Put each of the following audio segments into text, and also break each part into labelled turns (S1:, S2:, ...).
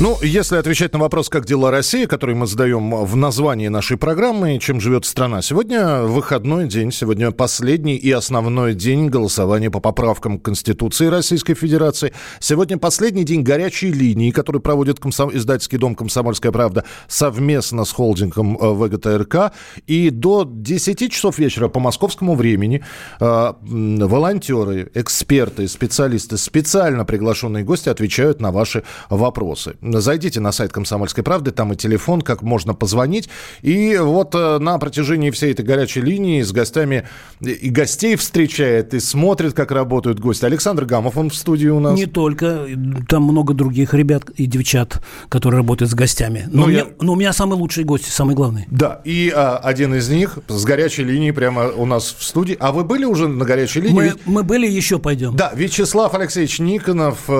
S1: Ну, если отвечать на вопрос, как дела России, который мы задаем в названии нашей программы, чем живет страна, сегодня выходной день, сегодня последний и основной день голосования по поправкам Конституции Российской Федерации. Сегодня последний день горячей линии, который проводит комсом... издательский дом «Комсомольская правда» совместно с холдингом э, ВГТРК. И до 10 часов вечера по московскому времени э, волонтеры, эксперты, специалисты, специально приглашенные гости отвечают на ваши вопросы. Зайдите на сайт «Комсомольской правды», там и телефон, как можно позвонить. И вот э, на протяжении всей этой горячей линии с гостями и гостей встречает, и смотрит, как работают гости. Александр Гамов, он в студии у нас.
S2: Не только, там много других ребят и девчат, которые работают с гостями. Но, ну, у, меня, я... но у меня самый лучший гость, самый главный.
S1: Да, и а, один из них с горячей линии прямо у нас в студии. А вы были уже на горячей линии?
S2: Мы, мы были, еще пойдем.
S1: Да, Вячеслав Алексеевич Никонов, э,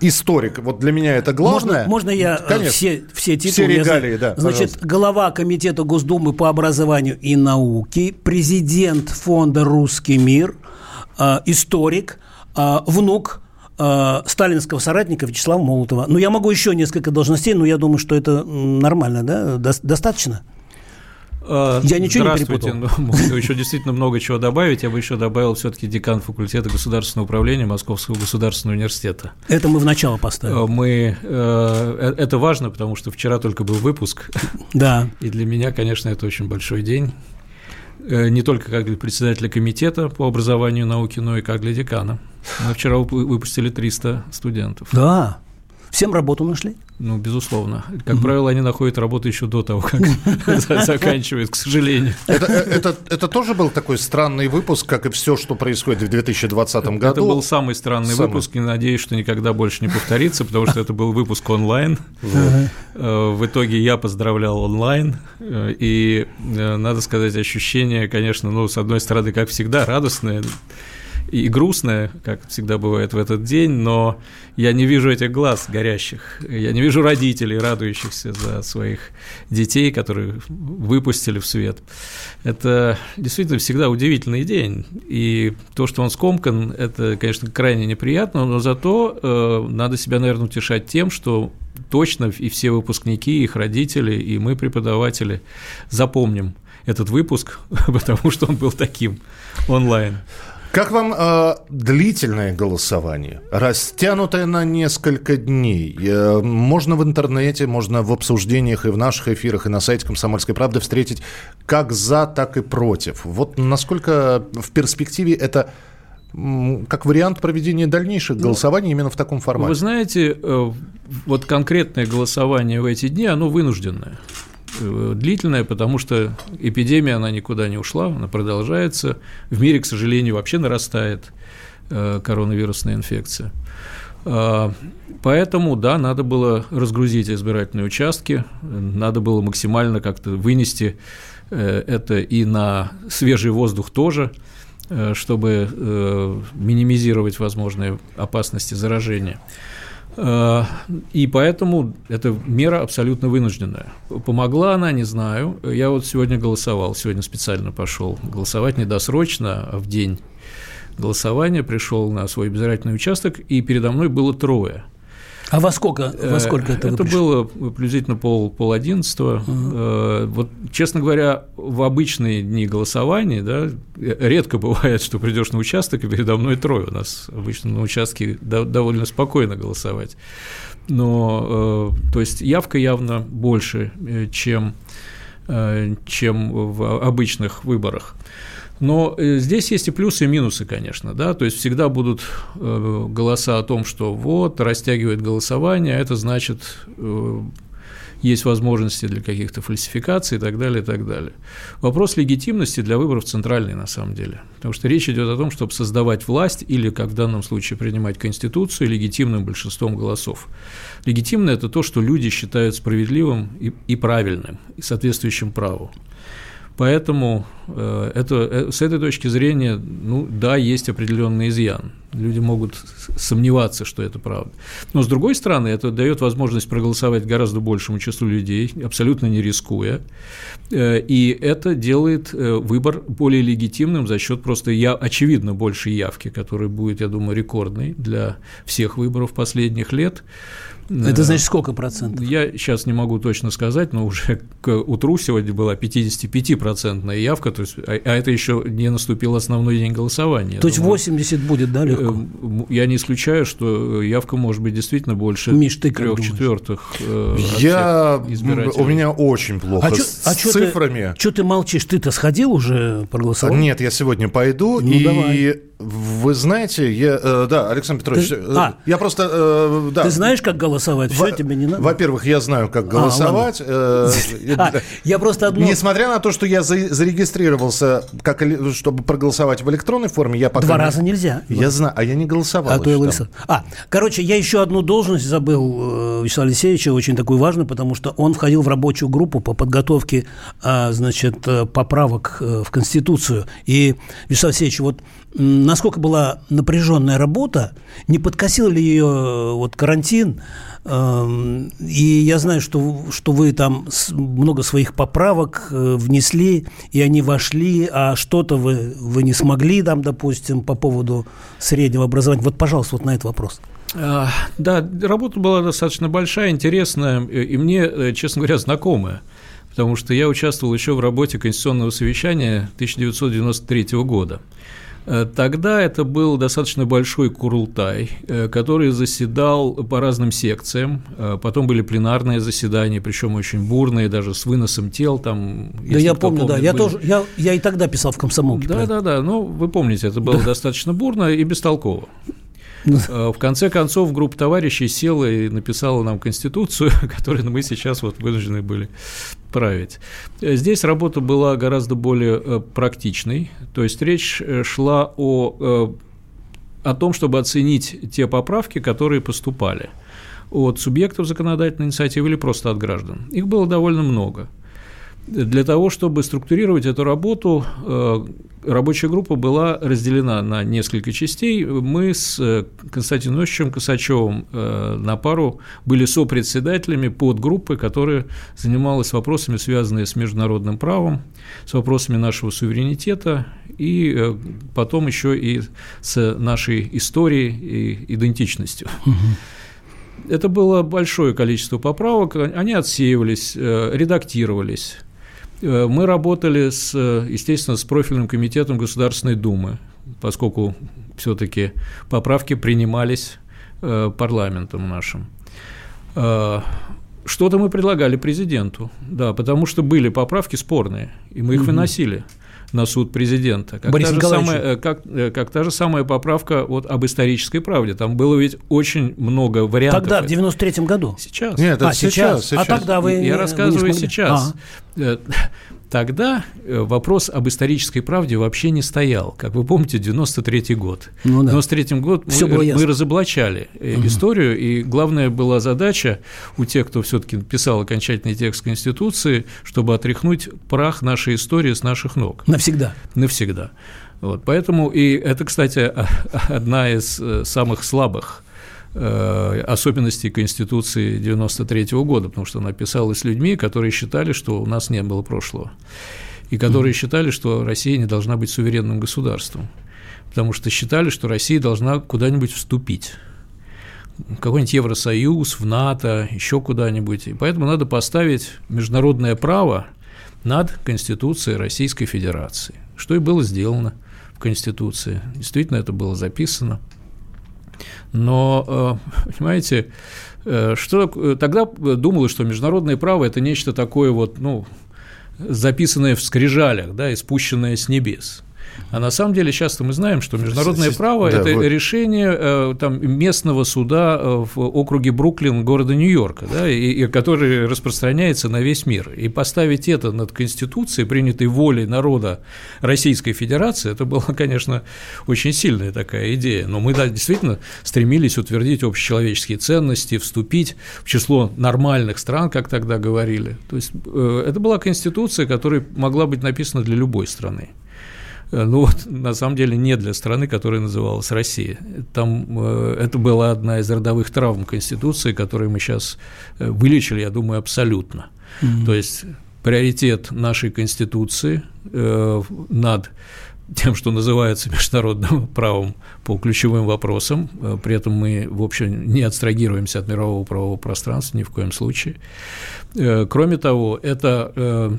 S1: историк. Вот для меня меня это главное.
S2: Можно, можно я э, Конечно. все, все титулы?
S1: Все регалии, я, да,
S2: Значит, пожалуйста. глава Комитета Госдумы по образованию и науке, президент фонда «Русский мир», э, историк, э, внук э, сталинского соратника Вячеслава Молотова. Ну, я могу еще несколько должностей, но я думаю, что это нормально, да? Достаточно?
S3: А, я ничего не перепутал. Ну, еще действительно много чего добавить. Я бы еще добавил все-таки декан факультета государственного управления Московского государственного университета.
S2: Это мы в начало поставили.
S3: А, мы, э, э, это важно, потому что вчера только был выпуск.
S2: Да.
S3: И для меня, конечно, это очень большой день. Э, не только как для председателя комитета по образованию и науке, но и как для декана. Мы вчера выпустили 300 студентов.
S2: Да. Всем работу нашли?
S3: Ну, безусловно. Как угу. правило, они находят работу еще до того, как заканчивают, к сожалению.
S1: Это, это, это тоже был такой странный выпуск, как и все, что происходит в 2020 году?
S3: Это был самый странный самый. выпуск, и надеюсь, что никогда больше не повторится, потому что это был выпуск онлайн. Э, в итоге я поздравлял онлайн, э, и, э, надо сказать, ощущение, конечно, ну, с одной стороны, как всегда, радостное, и грустное, как всегда бывает в этот день, но я не вижу этих глаз горящих, я не вижу родителей, радующихся за своих детей, которые выпустили в свет. Это действительно всегда удивительный день, и то, что он скомкан, это, конечно, крайне неприятно, но зато э, надо себя, наверное, утешать тем, что точно и все выпускники, их родители, и мы, преподаватели, запомним этот выпуск, потому что он был таким онлайн.
S1: Как вам э, длительное голосование, растянутое на несколько дней? Э, можно в интернете, можно в обсуждениях и в наших эфирах, и на сайте «Комсомольской правды» встретить как за, так и против. Вот насколько в перспективе это как вариант проведения дальнейших ну, голосований именно в таком формате?
S3: Вы знаете, э, вот конкретное голосование в эти дни, оно вынужденное. Э, длительная, потому что эпидемия, она никуда не ушла, она продолжается. В мире, к сожалению, вообще нарастает э, коронавирусная инфекция. А, поэтому, да, надо было разгрузить избирательные участки, надо было максимально как-то вынести э, это и на свежий воздух тоже, чтобы минимизировать возможные опасности заражения. Э, и поэтому эта мера абсолютно вынужденная. Помогла она, не знаю. Я вот сегодня голосовал, сегодня специально пошел голосовать не досрочно, а в день голосования пришел на свой избирательный участок, и передо мной было трое –
S2: а во сколько, во э, сколько это
S3: Это было приблизительно пол, пол одиннадцатого. Uh-huh. Вот, честно говоря, в обычные дни голосования, да, редко бывает, что придешь на участок, и передо мной трое. У нас обычно на участке довольно спокойно голосовать. Но, э, то есть, явка явно больше, чем, чем в обычных выборах. Но э, здесь есть и плюсы, и минусы, конечно, да, то есть всегда будут э, голоса о том, что вот, растягивает голосование, а это значит, э, есть возможности для каких-то фальсификаций и так далее, и так далее. Вопрос легитимности для выборов центральный на самом деле, потому что речь идет о том, чтобы создавать власть или, как в данном случае, принимать Конституцию легитимным большинством голосов. Легитимно – это то, что люди считают справедливым и, и правильным, и соответствующим праву. Поэтому это, э, с этой точки зрения, ну да, есть определенный изъян. Люди могут сомневаться, что это правда. Но, с другой стороны, это дает возможность проголосовать гораздо большему числу людей, абсолютно не рискуя. Э, и это делает выбор более легитимным за счет просто, я, очевидно, большей явки, которая будет, я думаю, рекордной для всех выборов последних лет.
S2: Это значит сколько процентов?
S3: Я сейчас не могу точно сказать, но уже к утру сегодня была 55-процентная явка, то есть, а, а это еще не наступил основной день голосования.
S2: То есть 80 будет, да, легко?
S3: Эм, я не исключаю, что явка может быть действительно больше
S2: Миш, ты
S3: трех четвертых.
S1: Э, я у меня очень плохо а с а цифрами.
S2: Что ты молчишь? Ты-то сходил уже проголосовал?
S1: Нет, я сегодня пойду ну, и давай. Вы знаете, я, э, да, Александр Петрович,
S2: ты, э, а,
S1: я просто, э, да.
S2: Ты знаешь, как голосовать? Все, тебе не надо?
S1: Во-первых, я знаю, как а, голосовать.
S2: А, а, я просто одно...
S1: Несмотря на то, что я за, зарегистрировался, как, чтобы проголосовать в электронной форме, я пока...
S2: Два не... раза нельзя.
S1: Я знаю, а я не голосовал.
S2: А, то я а, короче, я еще одну должность забыл Вячеслава Алексеевича, очень такую важную, потому что он входил в рабочую группу по подготовке, а, значит, поправок в Конституцию. И, Вячеслав Алексеевич, вот насколько была напряженная работа, не подкосил ли ее э, вот карантин, эм, и я знаю, что, что вы там много своих поправок э, внесли, и они вошли, а что-то вы, вы не смогли там, допустим, по поводу среднего образования. Вот, пожалуйста, вот на этот вопрос.
S3: А, да, работа была достаточно большая, интересная, и мне, э, честно говоря, знакомая потому что я участвовал еще в работе Конституционного совещания 1993 года. Э, тогда это был достаточно большой курултай, э, который заседал по разным секциям. Э, потом были пленарные заседания, причем очень бурные, даже с выносом тел. Там,
S2: да, я помню, помнит, да. Я, были... тоже, я, я и тогда писал в комсомолке.
S3: Да, да, да. Ну, вы помните, это было достаточно бурно и бестолково. Э, в конце концов, группа товарищей села и написала нам Конституцию, которую мы сейчас вот вынуждены были править. Здесь работа была гораздо более э, практичной, то есть речь э, шла о, о том, чтобы оценить те поправки, которые поступали от субъектов законодательной инициативы или просто от граждан. Их было довольно много. Для того, чтобы структурировать эту работу, э, рабочая группа была разделена на несколько частей. Мы с э, Константином Ильичем Косачевым э, на пару были сопредседателями подгруппы, которая занималась вопросами, связанными с международным правом, с вопросами нашего суверенитета и потом еще и с нашей историей и идентичностью. Это было большое количество поправок, они отсеивались, редактировались. Э, мы работали, с, естественно, с профильным комитетом Государственной Думы, поскольку все-таки поправки принимались э, парламентом нашим. Э, что-то мы предлагали президенту, да, потому что были поправки спорные, и мы их угу. выносили на суд президента. Как Борис та, же самая, как, как та же самая поправка вот об исторической правде. Там было ведь очень много вариантов.
S2: Тогда, в 93-м году?
S3: Сейчас.
S1: Нет, это а, сейчас,
S2: сейчас. А тогда вы
S3: Я рассказываю не сейчас. А. Тогда э, вопрос об исторической правде вообще не стоял. Как вы помните, 93 год. Ну, да. В 93 год мы, мы разоблачали угу. историю, и главная была задача у тех, кто все-таки писал окончательный текст Конституции, чтобы отряхнуть прах нашей истории с наших ног.
S2: Навсегда.
S3: Навсегда. Вот, поэтому, и это, кстати, одна из э, самых слабых особенностей Конституции 93 -го года, потому что она писалась людьми, которые считали, что у нас не было прошлого, и которые mm-hmm. считали, что Россия не должна быть суверенным государством, потому что считали, что Россия должна куда-нибудь вступить какой-нибудь Евросоюз, в НАТО, еще куда-нибудь. И поэтому надо поставить международное право над Конституцией Российской Федерации, что и было сделано в Конституции. Действительно, это было записано. Но, э, понимаете, э, что тогда думалось, что международное право – это нечто такое вот, ну, записанное в скрижалях, да, и спущенное с небес. А на самом деле часто мы знаем, что международное право да, – это вот. решение э, там, местного суда э, в округе Бруклин города Нью-Йорка, да, и, и который распространяется на весь мир. И поставить это над Конституцией, принятой волей народа Российской Федерации, это была, конечно, очень сильная такая идея. Но мы да, действительно стремились утвердить общечеловеческие ценности, вступить в число нормальных стран, как тогда говорили. То есть э, это была Конституция, которая могла быть написана для любой страны. Э, ну вот, на самом деле, не для страны, которая называлась Россия. Там э, это была одна из родовых травм Конституции, которую мы сейчас э, вылечили, я думаю, абсолютно. Mm-hmm. То есть приоритет нашей Конституции э, над тем, что называется международным правом по ключевым вопросам. При этом мы, в общем, не отстрагируемся от мирового правового пространства ни в коем случае. Э, кроме того, это э,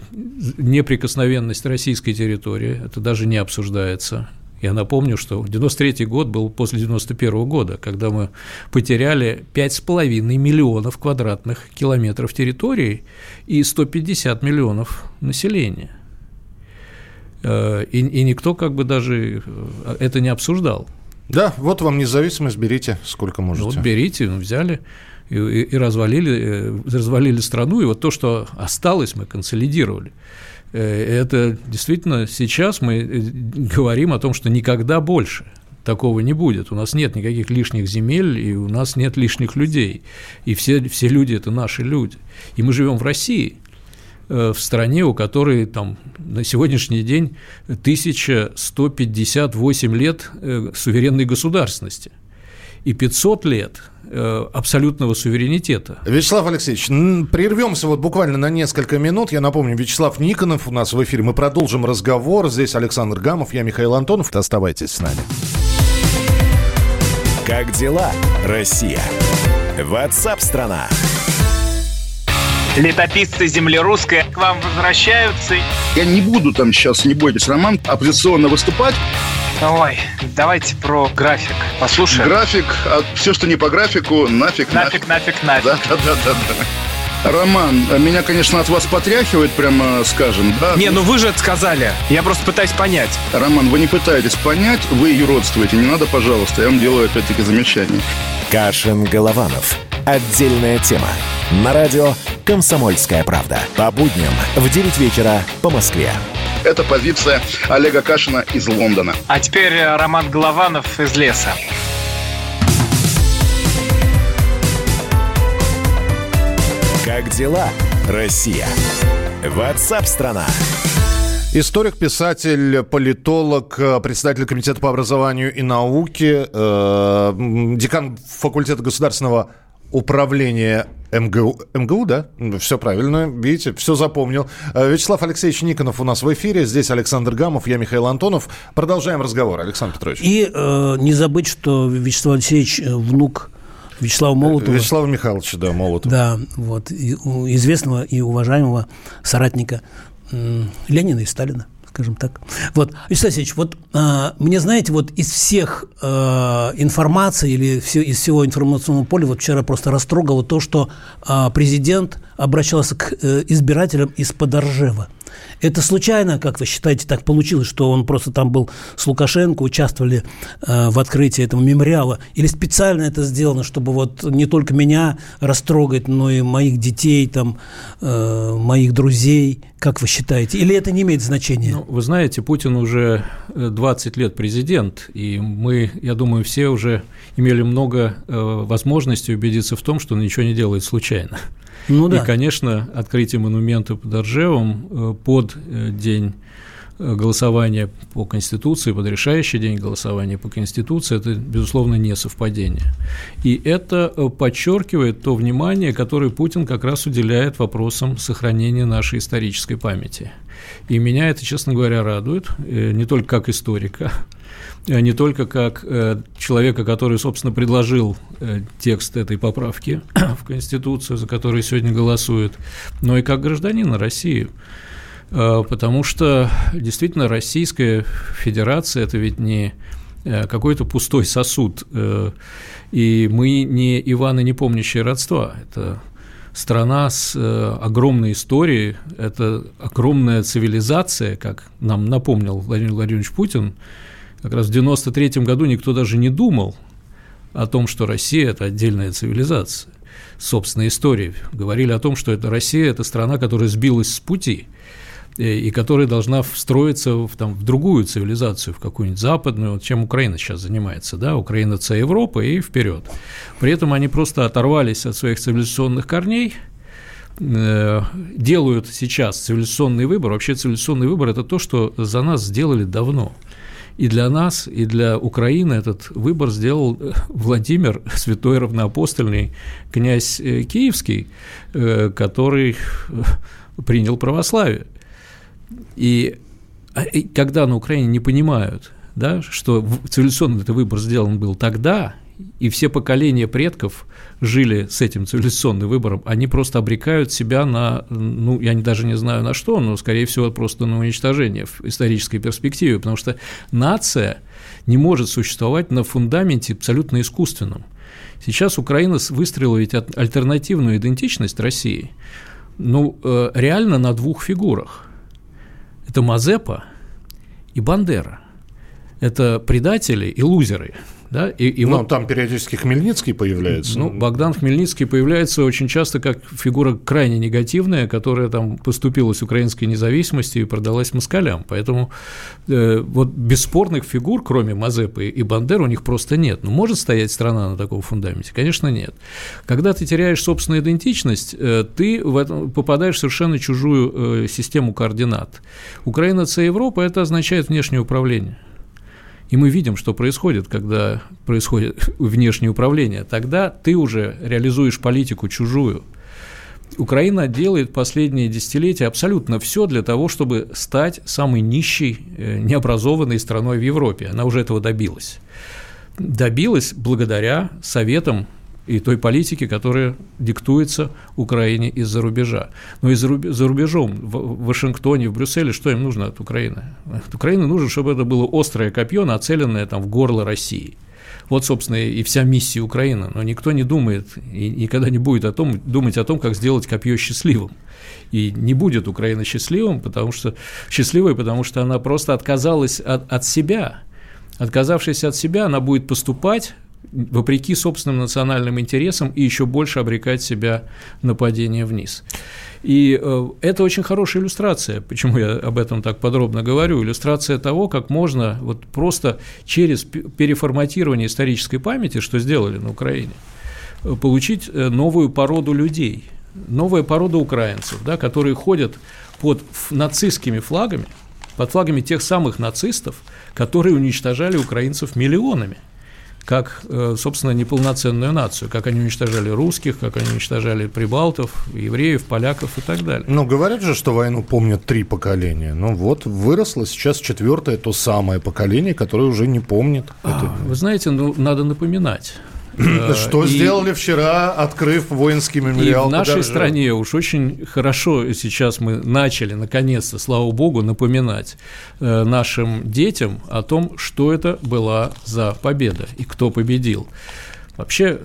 S3: неприкосновенность российской территории, это даже не обсуждается. Я напомню, что 93 год был после 91 года, когда мы потеряли 5,5 миллионов квадратных километров территории и 150 миллионов населения. Э, и, и никто как бы даже это не обсуждал.
S1: Да, вот вам независимость, берите сколько можете.
S3: Вот берите, ну, взяли и, и, развалили, э, развалили страну, и вот то, что осталось, мы консолидировали. Это действительно сейчас мы говорим о том, что никогда больше такого не будет. У нас нет никаких лишних земель, и у нас нет лишних людей. И все, все люди – это наши люди. И мы живем в России – Э, в стране, у которой там на сегодняшний день 1158 лет э, суверенной государственности и 500 лет э, абсолютного суверенитета.
S1: Вячеслав Алексеевич, прервемся вот буквально на несколько минут. Я напомню, Вячеслав Никонов у нас в эфире. Мы продолжим разговор. Здесь Александр Гамов, я Михаил Антонов. Оставайтесь с нами.
S4: Как дела, Россия? Ватсап-страна!
S5: летописцы земли русской к вам возвращаются.
S6: Я не буду там сейчас, не бойтесь, Роман, оппозиционно выступать.
S5: Ой, давайте про график послушаем.
S6: График, а все, что не по графику, нафиг,
S5: нафиг. Нафиг, нафиг, нафиг.
S6: Да, да, да, да. да. Роман, меня, конечно, от вас потряхивает, прямо скажем, да?
S5: Не, ну вы же это сказали. Я просто пытаюсь понять.
S6: Роман, вы не пытаетесь понять, вы юродствуете. Не надо, пожалуйста, я вам делаю опять-таки замечание.
S4: Кашин-Голованов. Отдельная тема. На радио «Комсомольская правда». По будням в 9 вечера по Москве.
S6: Это позиция Олега Кашина из Лондона.
S5: А теперь э, Роман Голованов из леса.
S4: Как дела, Россия? Ватсап-страна!
S1: Историк, писатель, политолог, председатель Комитета по образованию и науке, э, декан факультета государственного управления МГУ, МГУ, да? Все правильно, видите, все запомнил. Э, Вячеслав Алексеевич Никонов у нас в эфире, здесь Александр Гамов, я Михаил Антонов. Продолжаем разговор, Александр Петрович.
S2: И э, не забыть, что Вячеслав Алексеевич э, внук Вячеслава Молотова.
S1: Вячеслава Михайловича, да, Молотова.
S2: Да, вот, известного и уважаемого соратника Ленина и Сталина скажем так. Вот, Вячеслав Алексеевич, вот а, мне, знаете, вот из всех а, информации или все, из всего информационного поля вот вчера просто растрогало то, что а, президент обращался к а, избирателям из-под Ржева. Это случайно, как вы считаете, так получилось, что он просто там был с Лукашенко, участвовали э, в открытии этого мемориала? Или специально это сделано, чтобы вот не только меня растрогать, но и моих детей, там, э, моих друзей? Как вы считаете? Или это не имеет значения? Ну,
S3: вы знаете, Путин уже 20 лет президент, и мы, я думаю, все уже имели много э, возможностей убедиться в том, что он ничего не делает случайно. Ну, да. И, конечно, открытие монумента под Ржевом э, под э, день э, голосования по Конституции, под решающий день голосования по Конституции, это, безусловно, не совпадение. И это подчеркивает то внимание, которое Путин как раз уделяет вопросам сохранения нашей исторической памяти. И меня это, честно говоря, радует, не только как историка, не только как э, человека, который, собственно, предложил э, текст этой поправки в Конституцию, за который сегодня голосуют, но и как гражданина России. Потому что действительно Российская Федерация – это ведь не какой-то пустой сосуд, и мы не Иваны, не помнящие родства. Это страна с э, огромной историей, это огромная цивилизация, как нам напомнил Владимир Владимирович Путин. Как раз в 93 году никто даже не думал о том, что Россия – это отдельная цивилизация собственной историей. Говорили о том, что это Россия – это страна, которая сбилась с пути – Э, и которая должна встроиться в, там, в другую цивилизацию, в какую-нибудь западную, чем Украина сейчас занимается, да, Украина – это Европа и вперед. При этом они просто оторвались от своих цивилизационных корней, э, делают сейчас цивилизационный выбор. Вообще цивилизационный выбор – это то, что за нас сделали давно. И для нас, и для Украины этот выбор сделал э, Владимир, святой равноапостольный князь Киевский, который принял православие. А, и, когда на Украине не понимают, да, что цивилизационный выбор сделан был тогда, и все поколения предков жили с этим цивилизационным выбором, они просто обрекают себя на, ну, я даже не знаю на что, но, скорее всего, просто на уничтожение в исторической перспективе, потому что нация не может существовать на фундаменте абсолютно искусственном. Сейчас Украина выстроила ведь альтернативную идентичность России, ну, э, реально на двух фигурах – это Мазепа и Бандера. Это предатели и лузеры. Да? И,
S1: и ну, вот, там периодически Хмельницкий появляется.
S3: Ну, Богдан Хмельницкий появляется очень часто как фигура крайне негативная, которая там поступила с украинской независимостью и продалась москалям. Поэтому э, вот бесспорных фигур, кроме Мазепы и Бандер, у них просто нет. Ну, может стоять страна на таком фундаменте? Конечно, нет. Когда ты теряешь собственную идентичность, э, ты в этом попадаешь в совершенно чужую э, систему координат. Украина – это Европа, это означает внешнее управление. И мы видим, что происходит, когда происходит внешнее управление. Тогда ты уже реализуешь политику чужую. Украина делает последние десятилетия абсолютно все для того, чтобы стать самой нищей, э, необразованной страной в Европе. Она уже этого добилась. Добилась благодаря советам и той политики, которая диктуется Украине из-за рубежа. Но и за рубежом, в Вашингтоне, в Брюсселе, что им нужно от Украины? От Украины нужно, чтобы это было острое копье, нацеленное там, в горло России. Вот, собственно, и вся миссия Украины. Но никто не думает и никогда не будет о том, думать о том, как сделать копье счастливым. И не будет Украина счастливым, потому что, счастливой, потому что она просто отказалась от, от себя. Отказавшись от себя, она будет поступать вопреки собственным национальным интересам и еще больше обрекать себя на падение вниз. И э, это очень хорошая иллюстрация, почему я об этом так подробно говорю, иллюстрация того, как можно вот просто через переформатирование исторической памяти, что сделали на Украине, э, получить э, новую породу людей, новая порода украинцев, да, которые ходят под нацистскими флагами, под флагами тех самых нацистов, которые уничтожали украинцев миллионами – как, э, собственно, неполноценную нацию, как они уничтожали русских, как они уничтожали прибалтов, евреев, поляков и так далее.
S1: Ну, говорят же, что войну помнят три поколения. Ну, вот выросло сейчас четвертое, то самое поколение, которое уже не помнит.
S3: А, вы знаете, ну, надо напоминать.
S1: Э, что сделали вчера, открыв воинский мемориал?
S3: И в нашей стране уж очень хорошо сейчас мы начали, наконец-то, слава богу, напоминать э, нашим детям о том, что это была за победа и кто победил. Вообще,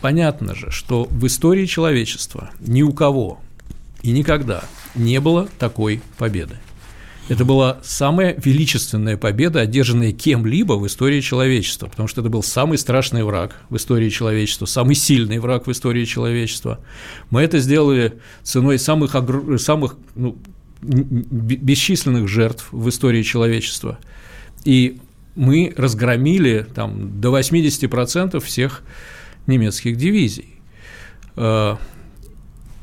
S3: понятно же, что в истории человечества ни у кого и никогда не было такой победы. Это была самая величественная победа, одержанная кем-либо в истории человечества, потому что это был самый страшный враг в истории человечества, самый сильный враг в истории человечества. Мы это сделали ценой самых, самых ну, бесчисленных жертв в истории человечества. И мы разгромили там, до 80% всех немецких дивизий. Э,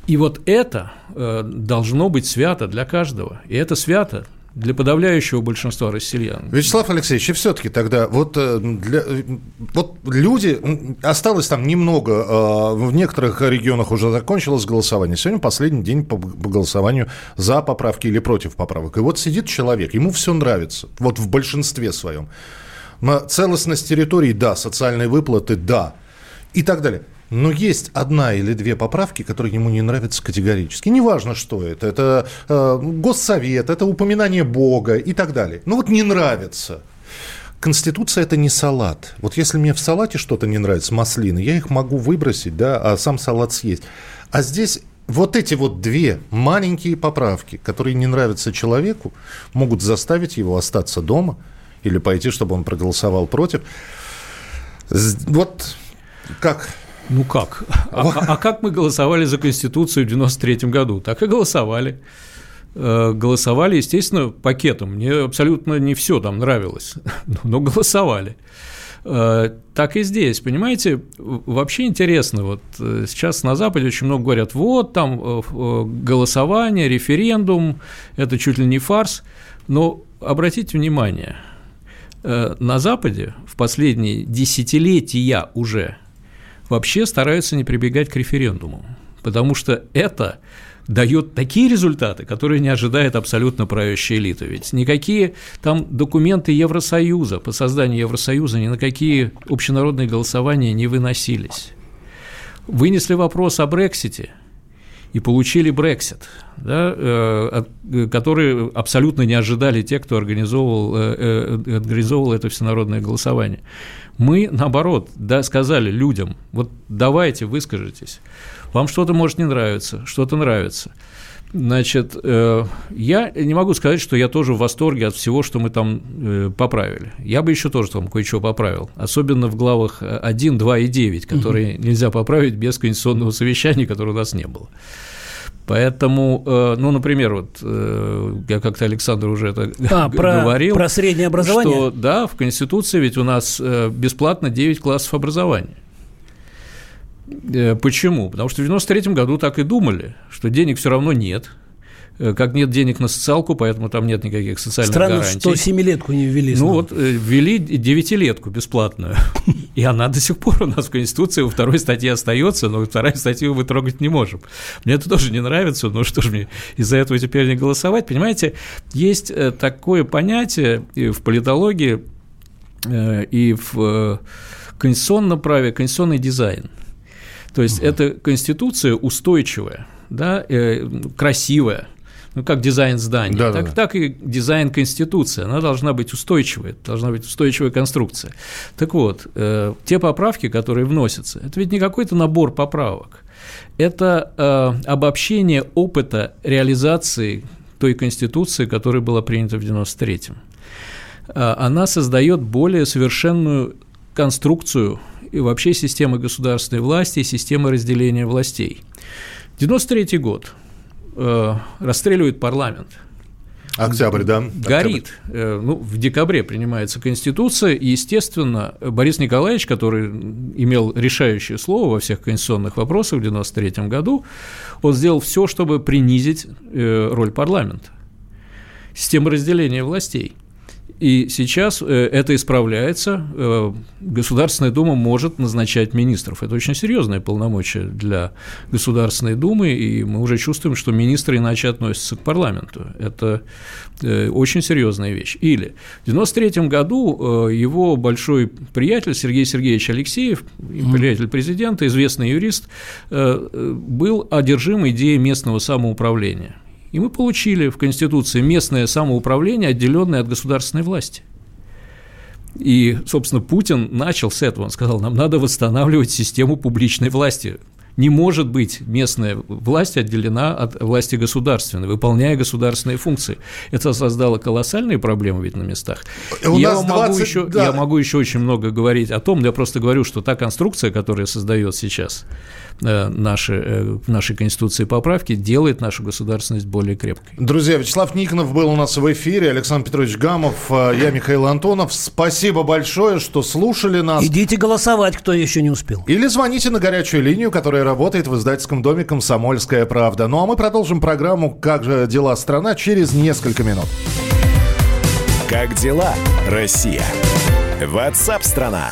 S3: и вот это э, должно быть свято для каждого. И это свято для подавляющего большинства россиян.
S1: Вячеслав Алексеевич, и все-таки тогда вот, э, для, вот люди, осталось там немного, э, в некоторых регионах уже закончилось голосование. Сегодня последний день по голосованию за поправки или против поправок. И вот сидит человек, ему все нравится, вот в большинстве своем. Целостность территории – да, социальные выплаты – да, и так далее. Но есть одна или две поправки, которые ему не нравятся категорически. Неважно, что это. Это э, госсовет, это упоминание Бога и так далее. Ну вот не нравится. Конституция это не салат. Вот если мне в салате что-то не нравится, маслины, я их могу выбросить, да, а сам салат съесть. А здесь вот эти вот две маленькие поправки, которые не нравятся человеку, могут заставить его остаться дома или пойти, чтобы он проголосовал против. Вот как?
S3: Ну как? А, а, как мы голосовали за Конституцию в 93 году? Так и голосовали. Э, голосовали, естественно, пакетом. Мне абсолютно не все там нравилось, но голосовали. Э, так и здесь, понимаете, вообще интересно, вот э, сейчас на Западе очень много говорят, вот там голосование, референдум, это чуть ли не фарс, но обратите внимание, на Западе в последние десятилетия уже вообще стараются не прибегать к референдуму, потому что это дает такие результаты, которые не ожидает абсолютно правящая элита. Ведь никакие там документы Евросоюза по созданию Евросоюза ни на какие общенародные голосования не выносились. Вынесли вопрос о Брексите и получили Брексит, да, э, который абсолютно не ожидали те, кто организовывал, э, э, организовывал это всенародное голосование. Мы, наоборот, да, сказали людям, вот давайте, выскажитесь. Вам что-то может не нравиться, что-то нравится. Значит, э, я не могу сказать, что я тоже в восторге от всего, что мы там э, поправили. Я бы еще тоже там кое-что поправил, особенно в главах 1, 2 и 9, которые угу. нельзя поправить без конституционного совещания, которого у нас не было. Поэтому, э, ну, например, вот я как-то Александр уже это а, говорил.
S2: Про среднее образование?
S3: Что, да, в Конституции ведь у нас бесплатно 9 классов образования. Э, почему? Потому что в 93 году так и думали, что денег все равно нет, э, как нет денег на социалку, поэтому там нет никаких социальных
S2: Странно,
S3: гарантий.
S2: что семилетку не ввели.
S3: Ну вот, э, ввели девятилетку бесплатную, и она до сих пор у нас в Конституции во второй статье остается, но вторая статью мы трогать не можем. Мне это тоже не нравится, но что же мне из-за этого теперь не голосовать? Понимаете, есть такое понятие в политологии и в конституционном праве, конституционный дизайн – то есть угу. эта конституция устойчивая, да, э, красивая, ну, как дизайн здания, да, так, да. так и дизайн Конституции. Она должна быть устойчивой, должна быть устойчивая конструкция. Так вот, э, те поправки, которые вносятся, это ведь не какой-то набор поправок, это э, обобщение опыта реализации той Конституции, которая была принята в 93-м. Э, она создает более совершенную конструкцию и вообще системы государственной власти и системы разделения властей. 93 год. Э, расстреливает парламент.
S1: Октябрь, да?
S3: Горит. Октябрь. Ну, в декабре принимается Конституция, и, естественно, Борис Николаевич, который имел решающее слово во всех конституционных вопросах в 93 году, он сделал все, чтобы принизить э, роль парламента. Система разделения властей. И сейчас э, это исправляется. Э, Государственная Дума может назначать министров. Это очень серьезное полномочие для Государственной Думы, и мы уже чувствуем, что министры иначе относятся к парламенту. Это э, очень серьезная вещь. Или в 1993 году его большой приятель Сергей Сергеевич Алексеев, приятель президента, известный юрист, был одержим идеей местного самоуправления. И мы получили в Конституции местное самоуправление, отделенное от государственной власти. И, собственно, Путин начал с этого. Он сказал, нам надо восстанавливать систему публичной власти. Не может быть местная власть отделена от власти государственной, выполняя государственные функции. Это создало колоссальные проблемы ведь на местах. У я, нас 20, могу еще, да. я могу еще очень много говорить о том, я просто говорю, что та конструкция, которая создает сейчас Э, наши, э, в нашей Конституции поправки делает нашу государственность более крепкой.
S1: Друзья, Вячеслав Никонов был у нас в эфире, Александр Петрович Гамов, э, я Михаил Антонов. Спасибо большое, что слушали нас.
S2: Идите голосовать, кто еще не успел.
S1: Или звоните на горячую линию, которая работает в издательском доме «Комсомольская правда». Ну а мы продолжим программу «Как же дела страна» через несколько минут.
S4: Как дела, Россия? Ватсап-страна!